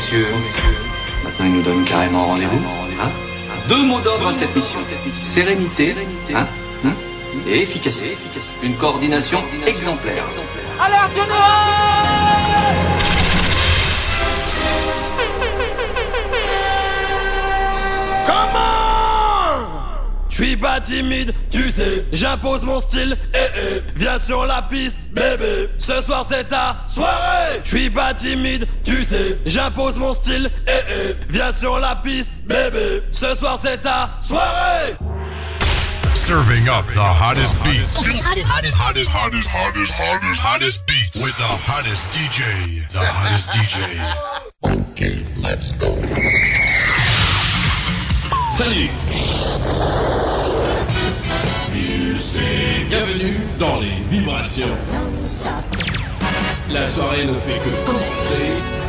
messieurs, maintenant il nous donne carrément rendez-vous. Hein Deux mots d'ordre à cette mission. Sérénité hein Hein et efficacité. Une coordination exemplaire. Alerte suis pas timide, tu sais, j'impose mon style, eh eh, viens sur la piste, bébé, ce soir c'est ta soirée. Je suis pas timide, tu sais, j'impose mon style, eh eh, viens sur la piste, bébé, ce soir c'est ta soirée. Serving up the hottest beats. Hottest, hottest, hottest, hottest, hottest, hottest, hottest beats. With the hottest DJ. The hottest DJ. Okay, let's go. Salut Bienvenue dans les vibrations. La soirée ne fait que commencer.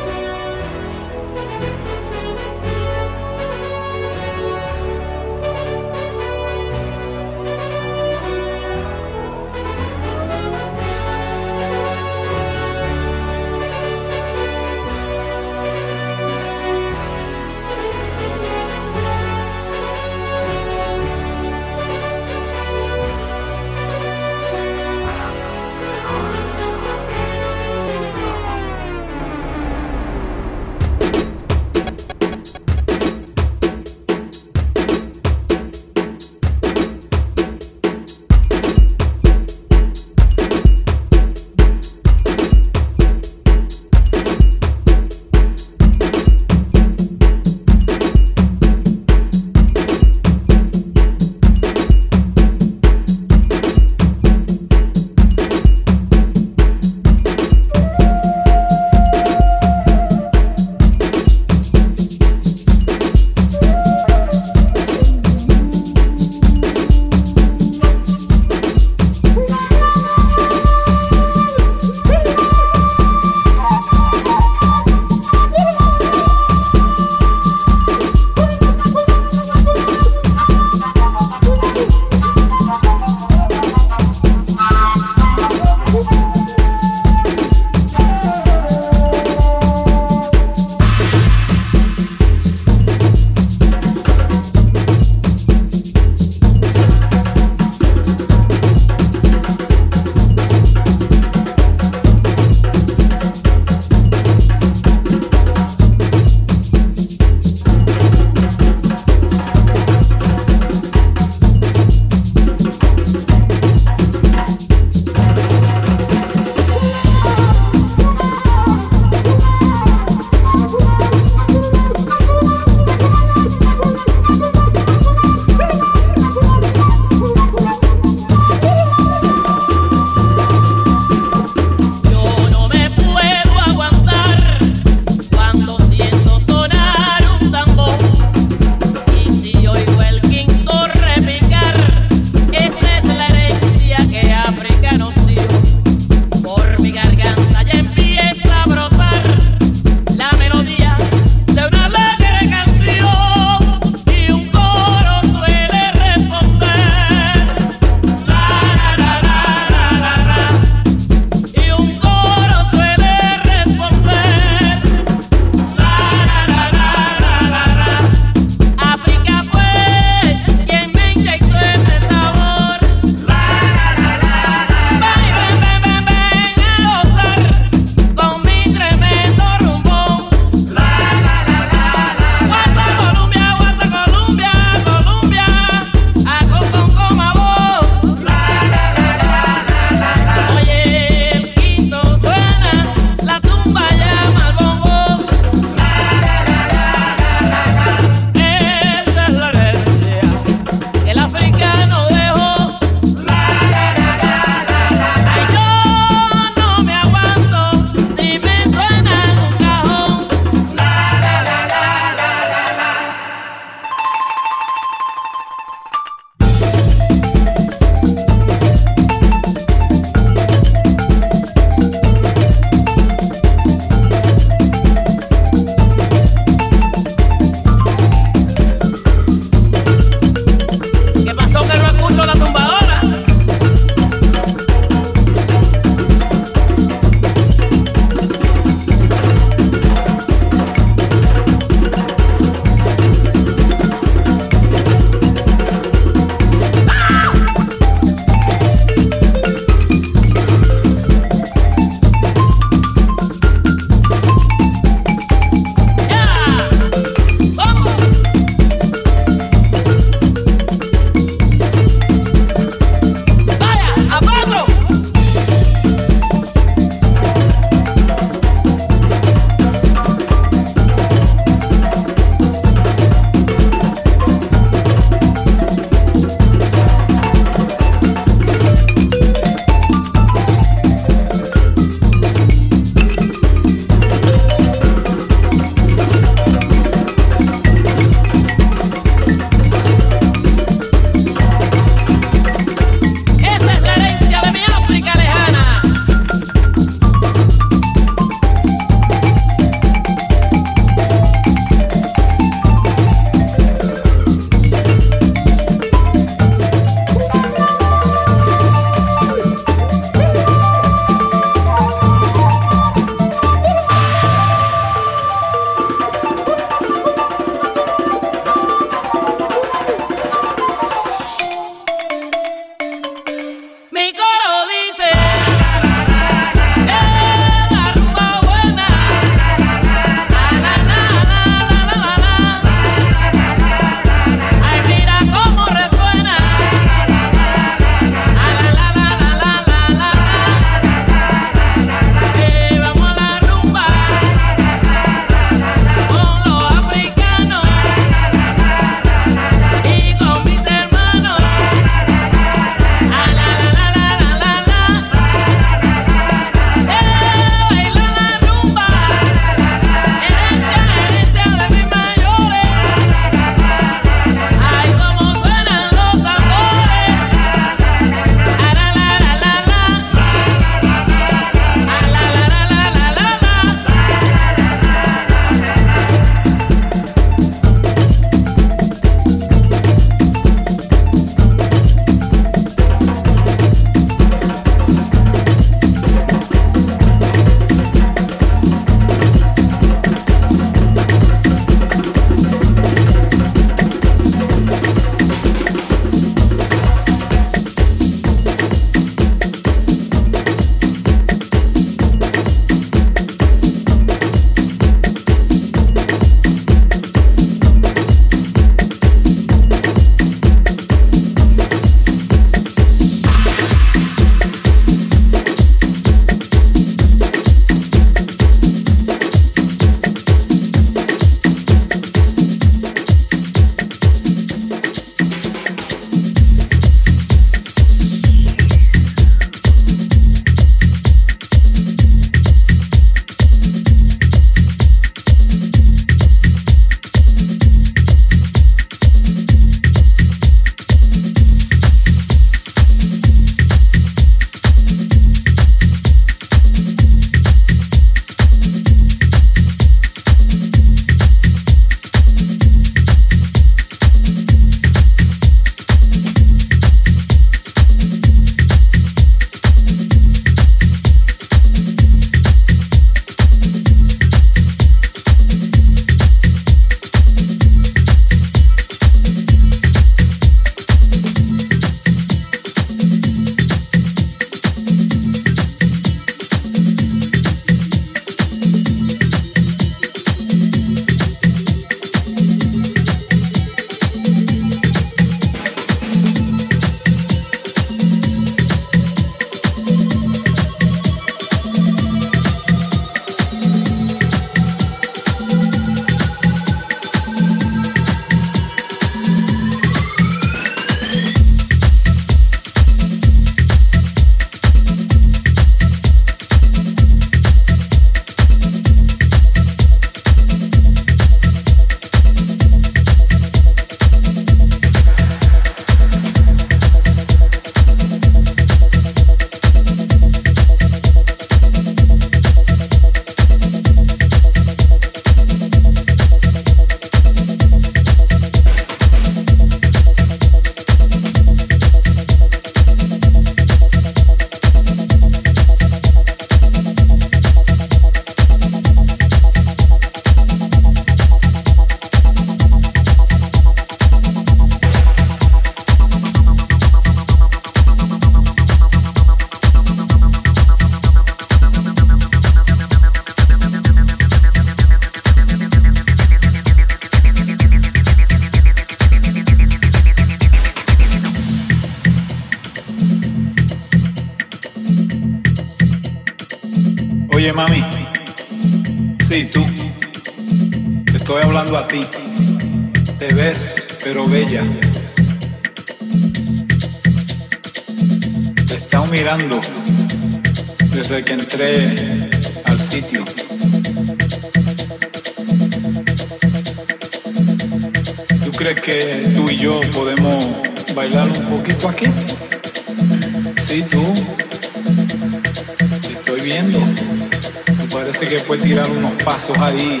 que fue tirar unos pasos ahí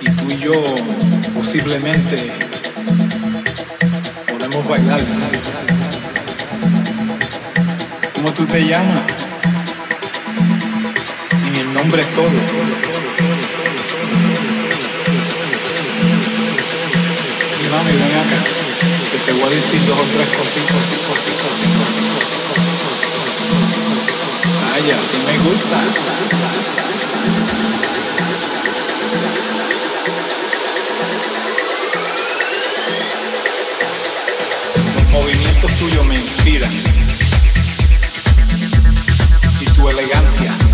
y tú y yo posiblemente podemos bailar. ¿Cómo tú te llamas? Y el nombre es todo. Sí, mami, ven acá. Que te voy a decir dos o tres cositas, cositas, cositas, cositas. Ay, así me gusta. tuyo me inspira y tu elegancia.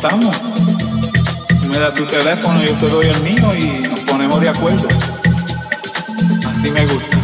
Tú me das tu teléfono, yo te doy el mío y nos ponemos de acuerdo. Así me gusta.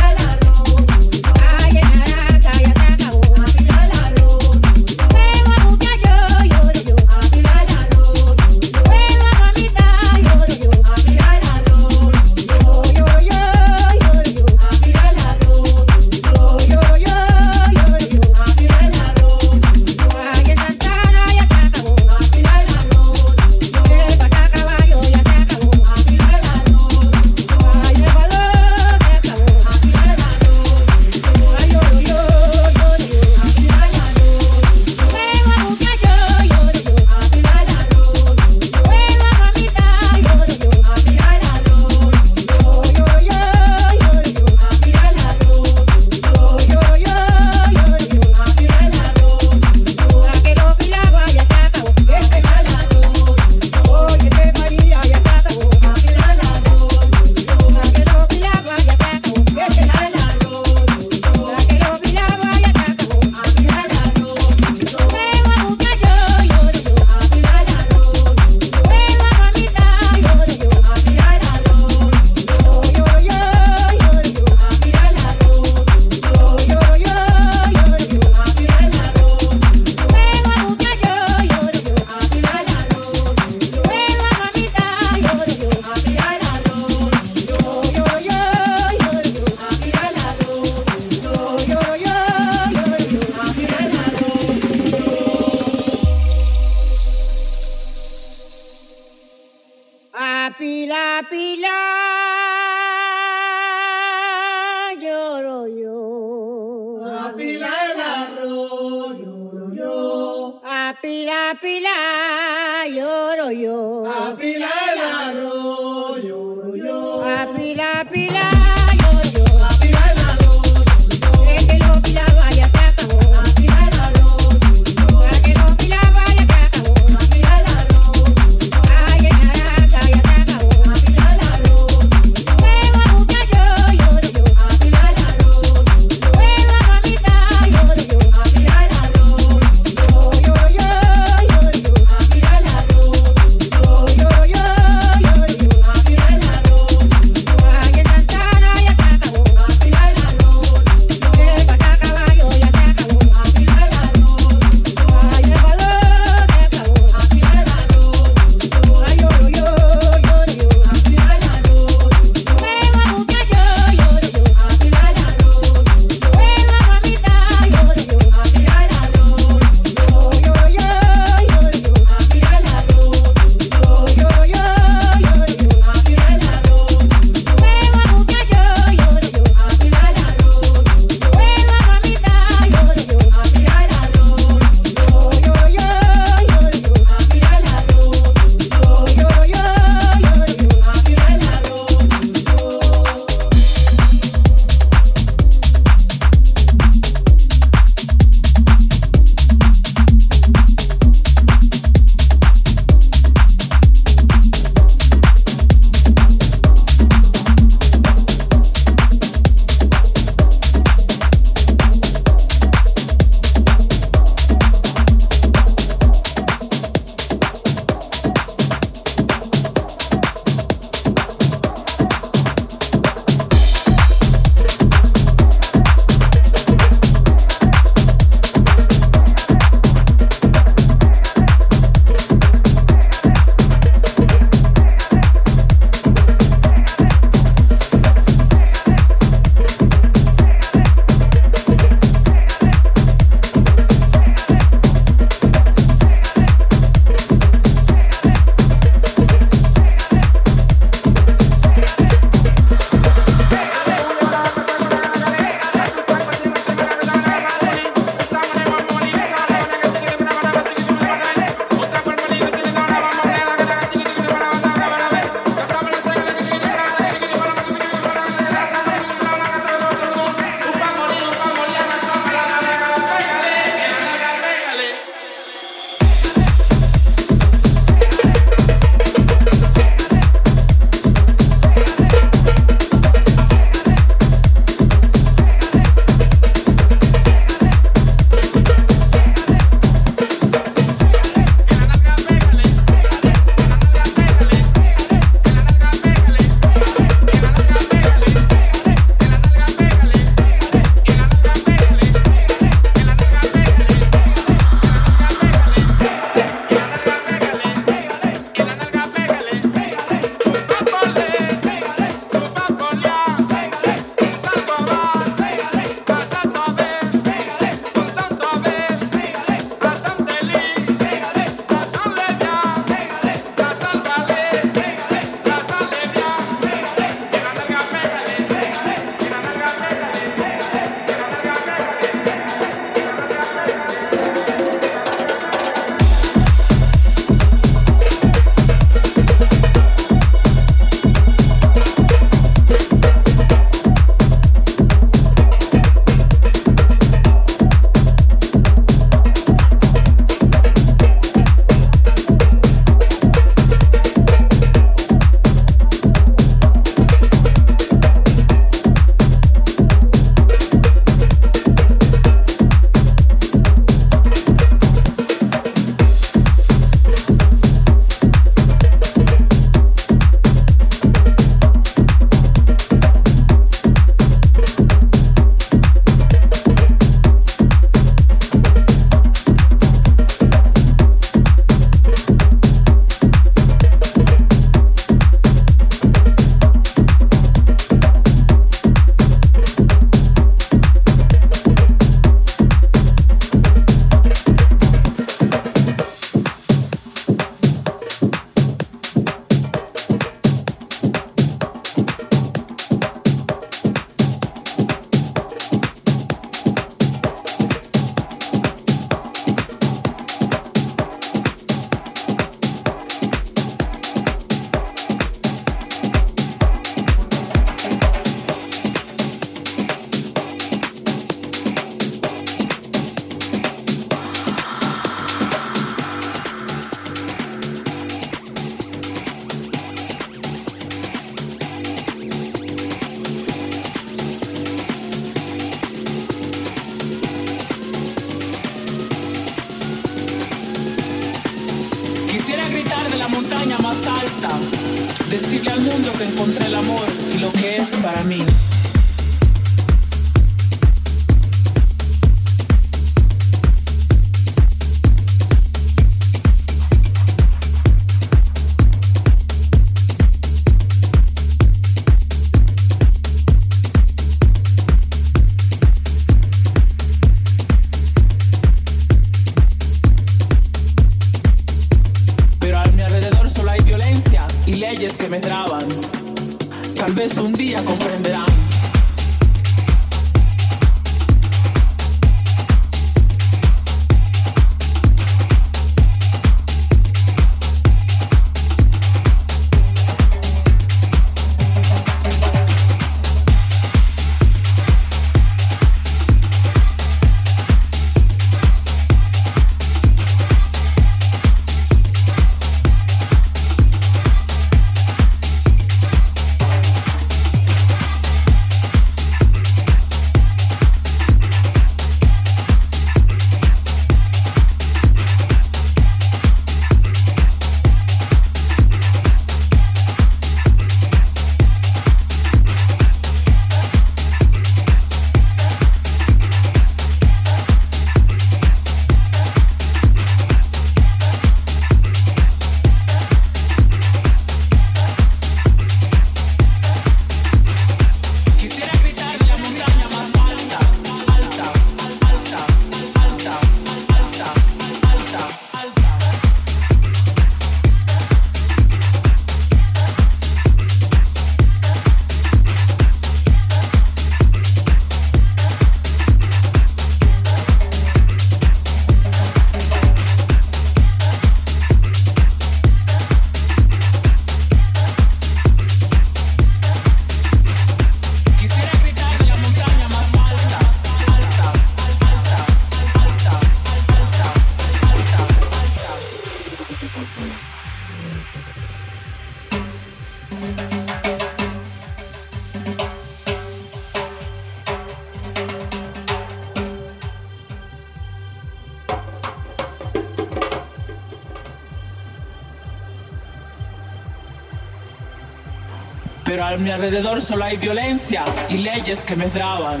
Mi alrededor solo hay violencia y leyes que me traban.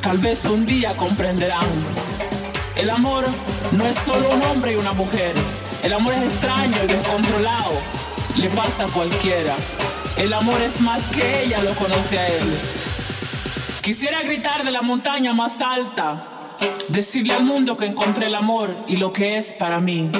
Tal vez un día comprenderán. El amor no es solo un hombre y una mujer. El amor es extraño y descontrolado. Le pasa a cualquiera. El amor es más que ella lo conoce a él. Quisiera gritar de la montaña más alta. Decirle al mundo que encontré el amor y lo que es para mí.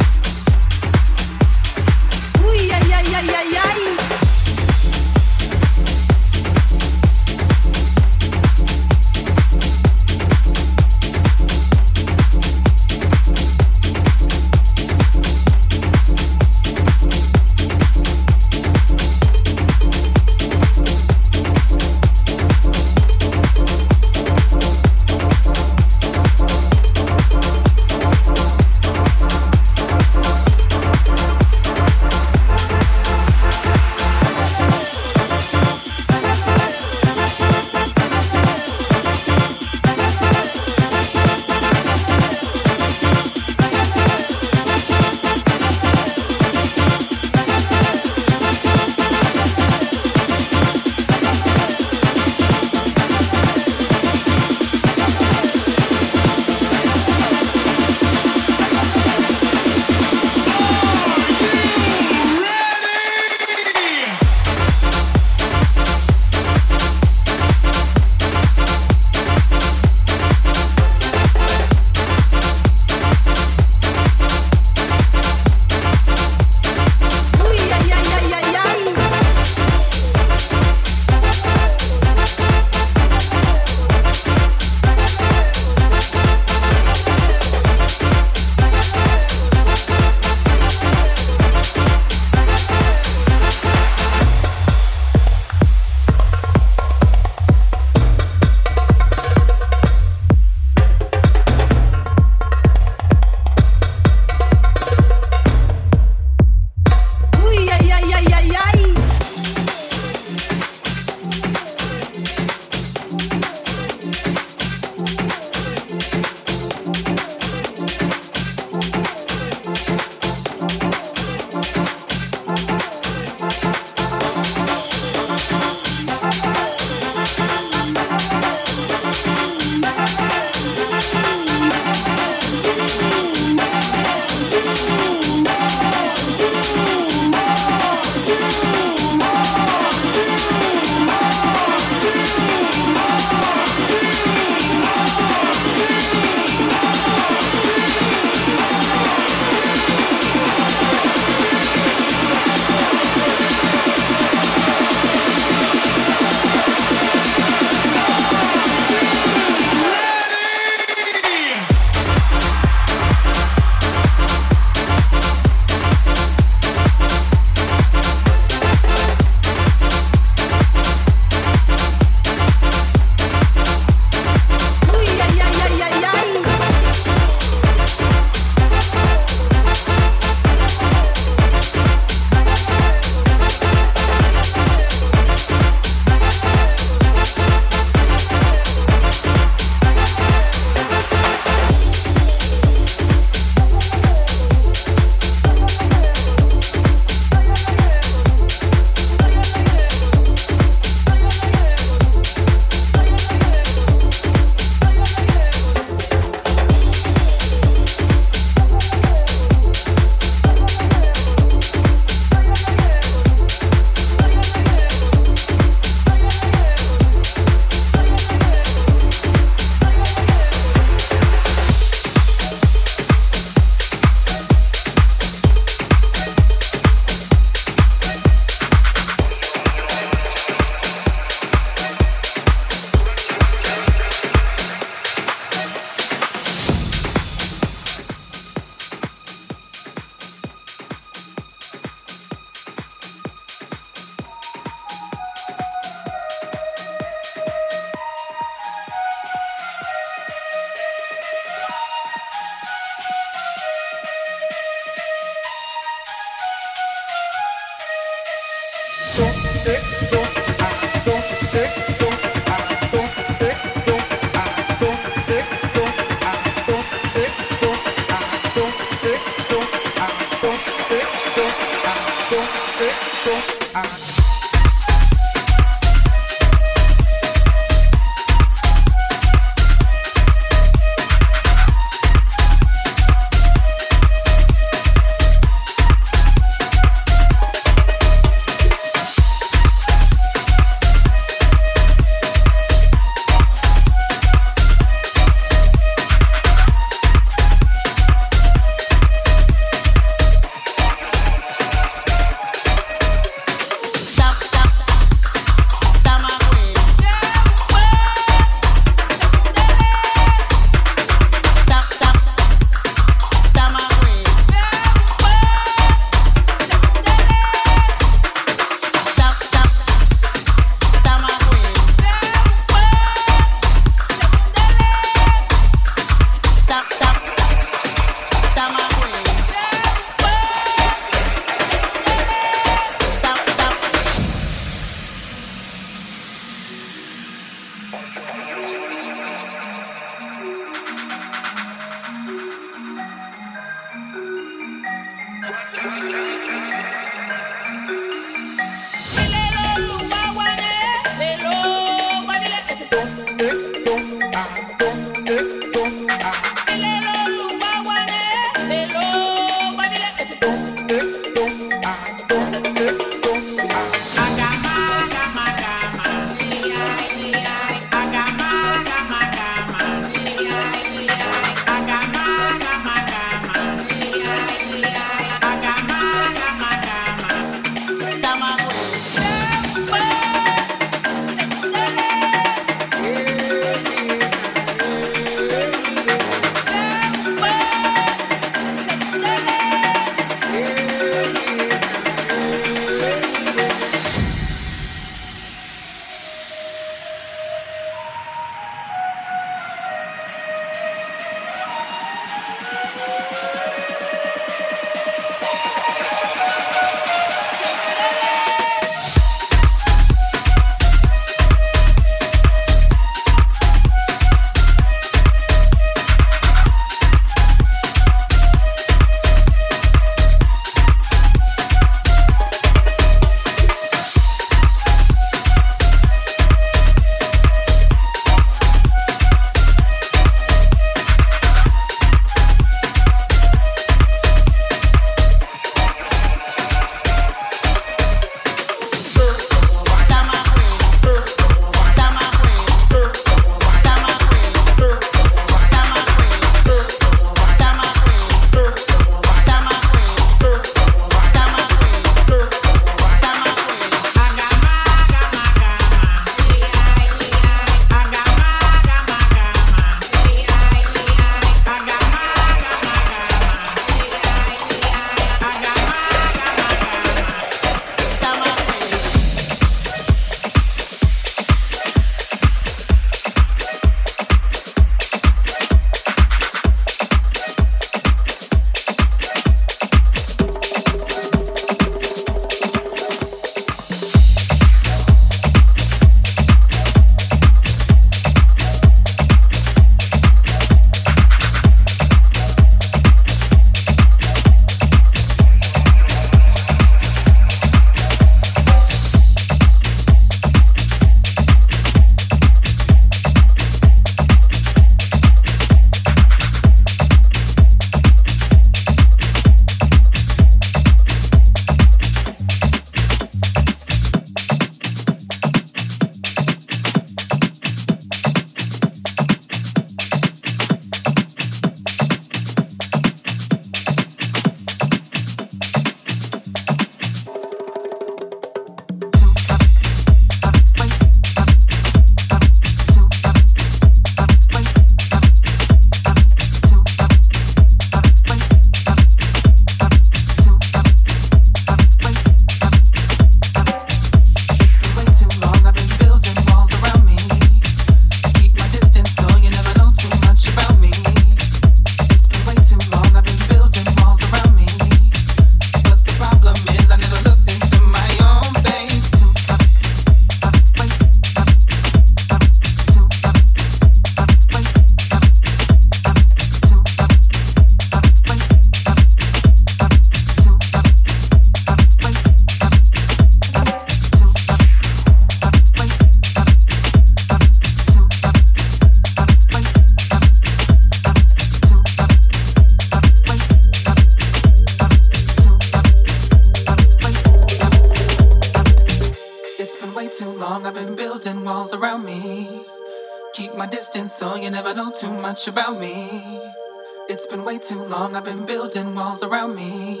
long I've been building walls around me.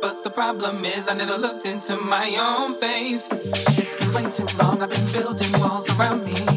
But the problem is I never looked into my own face. It's been way too long I've been building walls around me.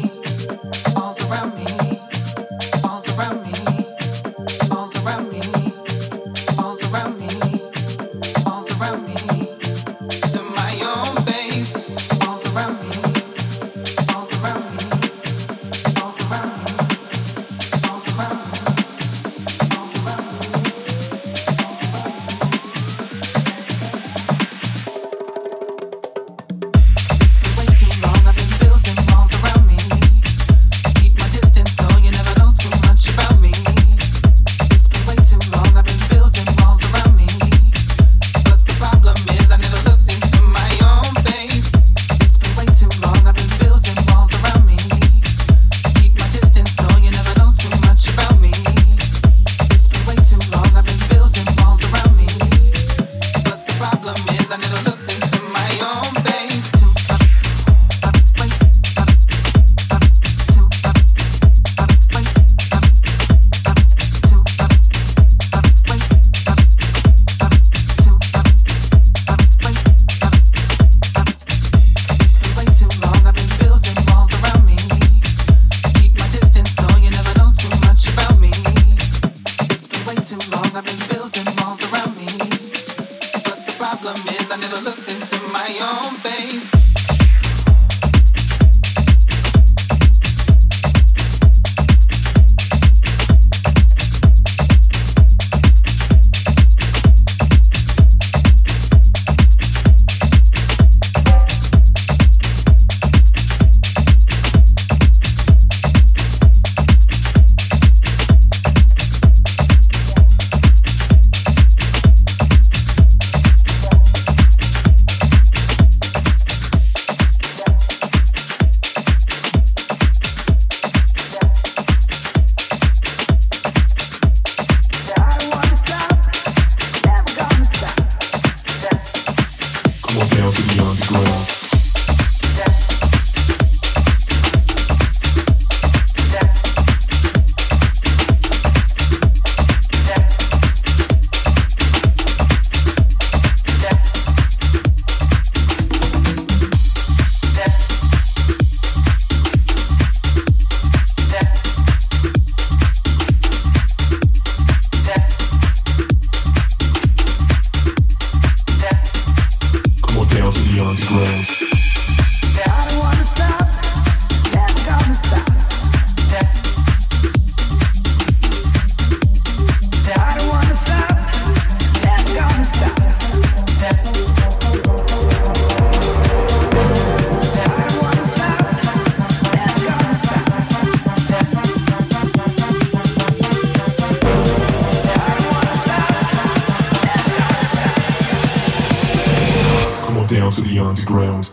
underground.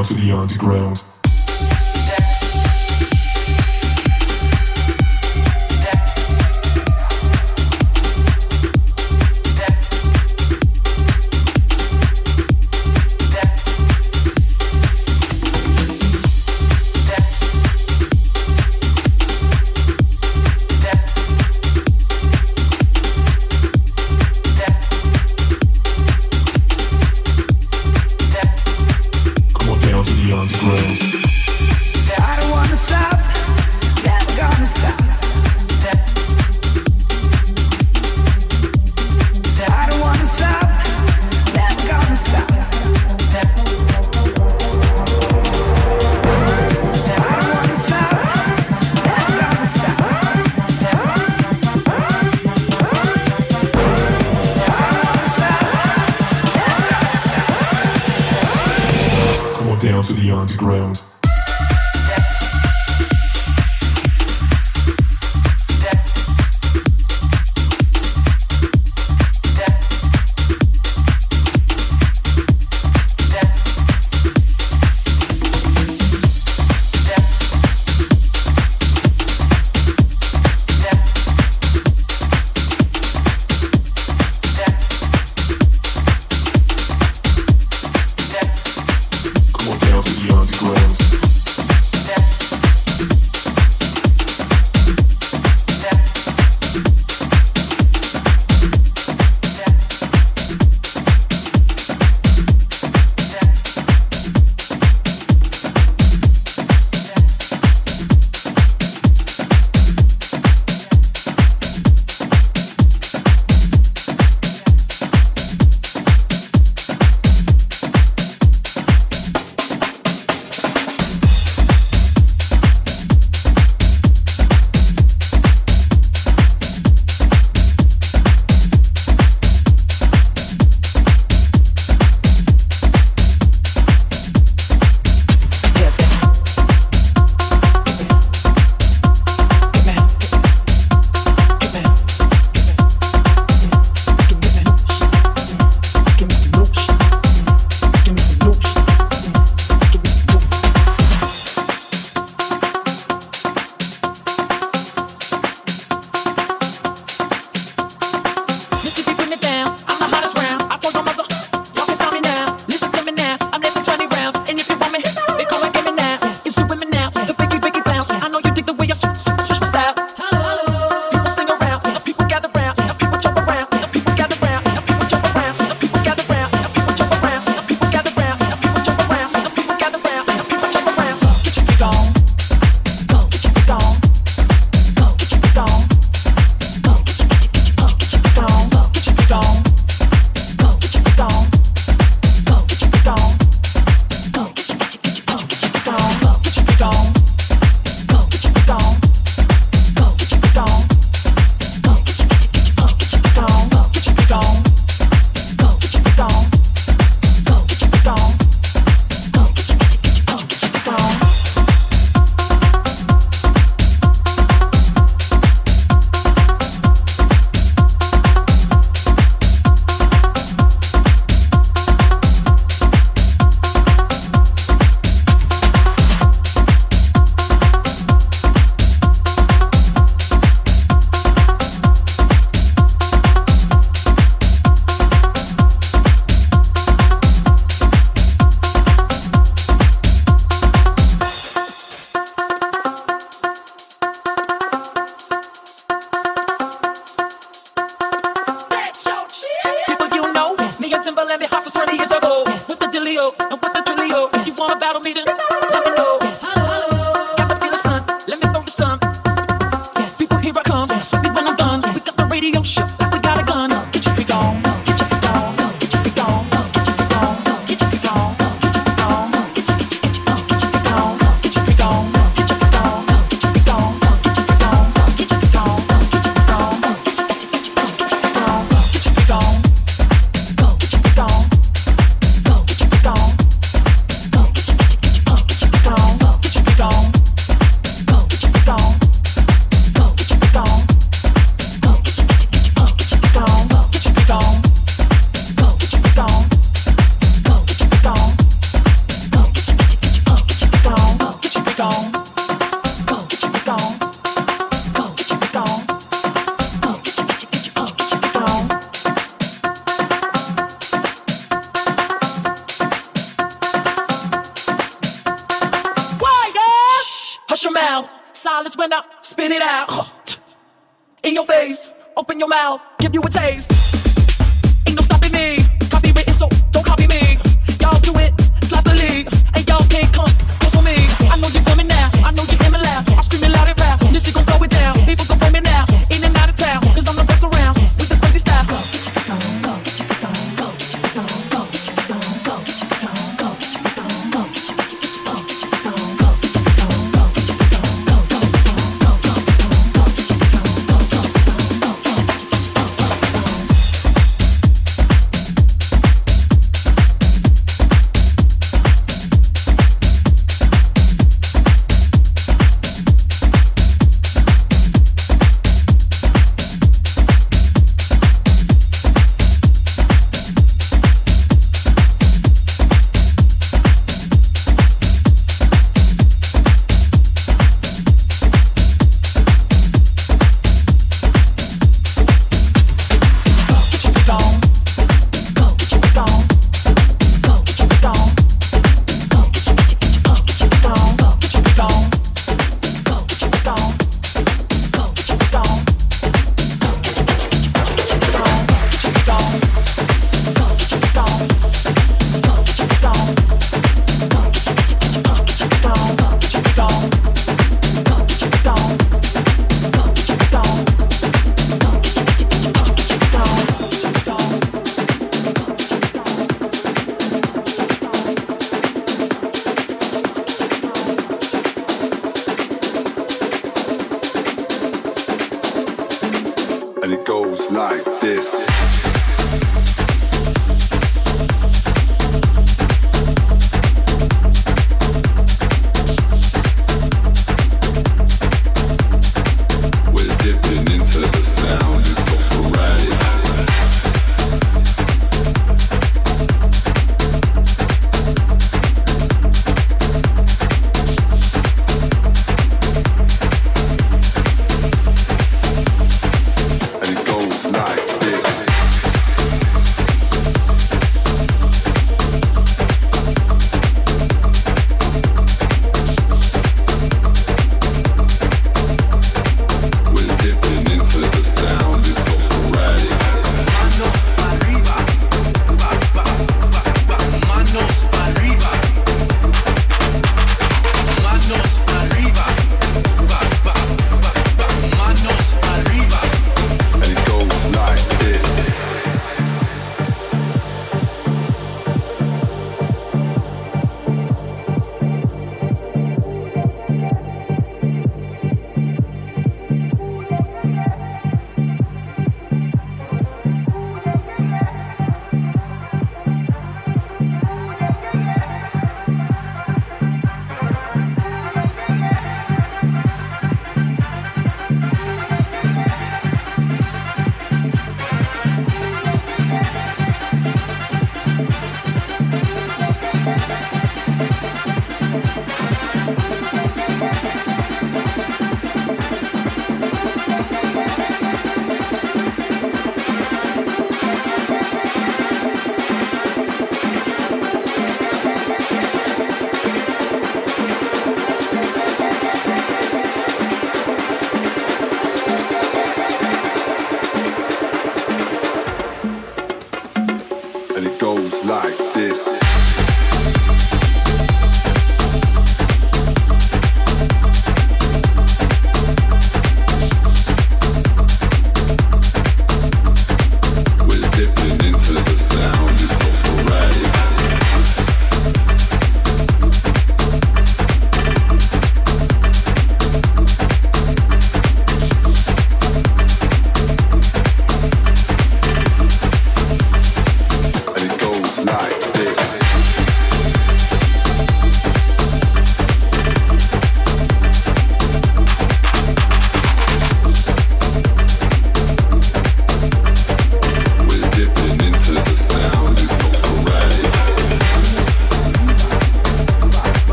Down to the underground.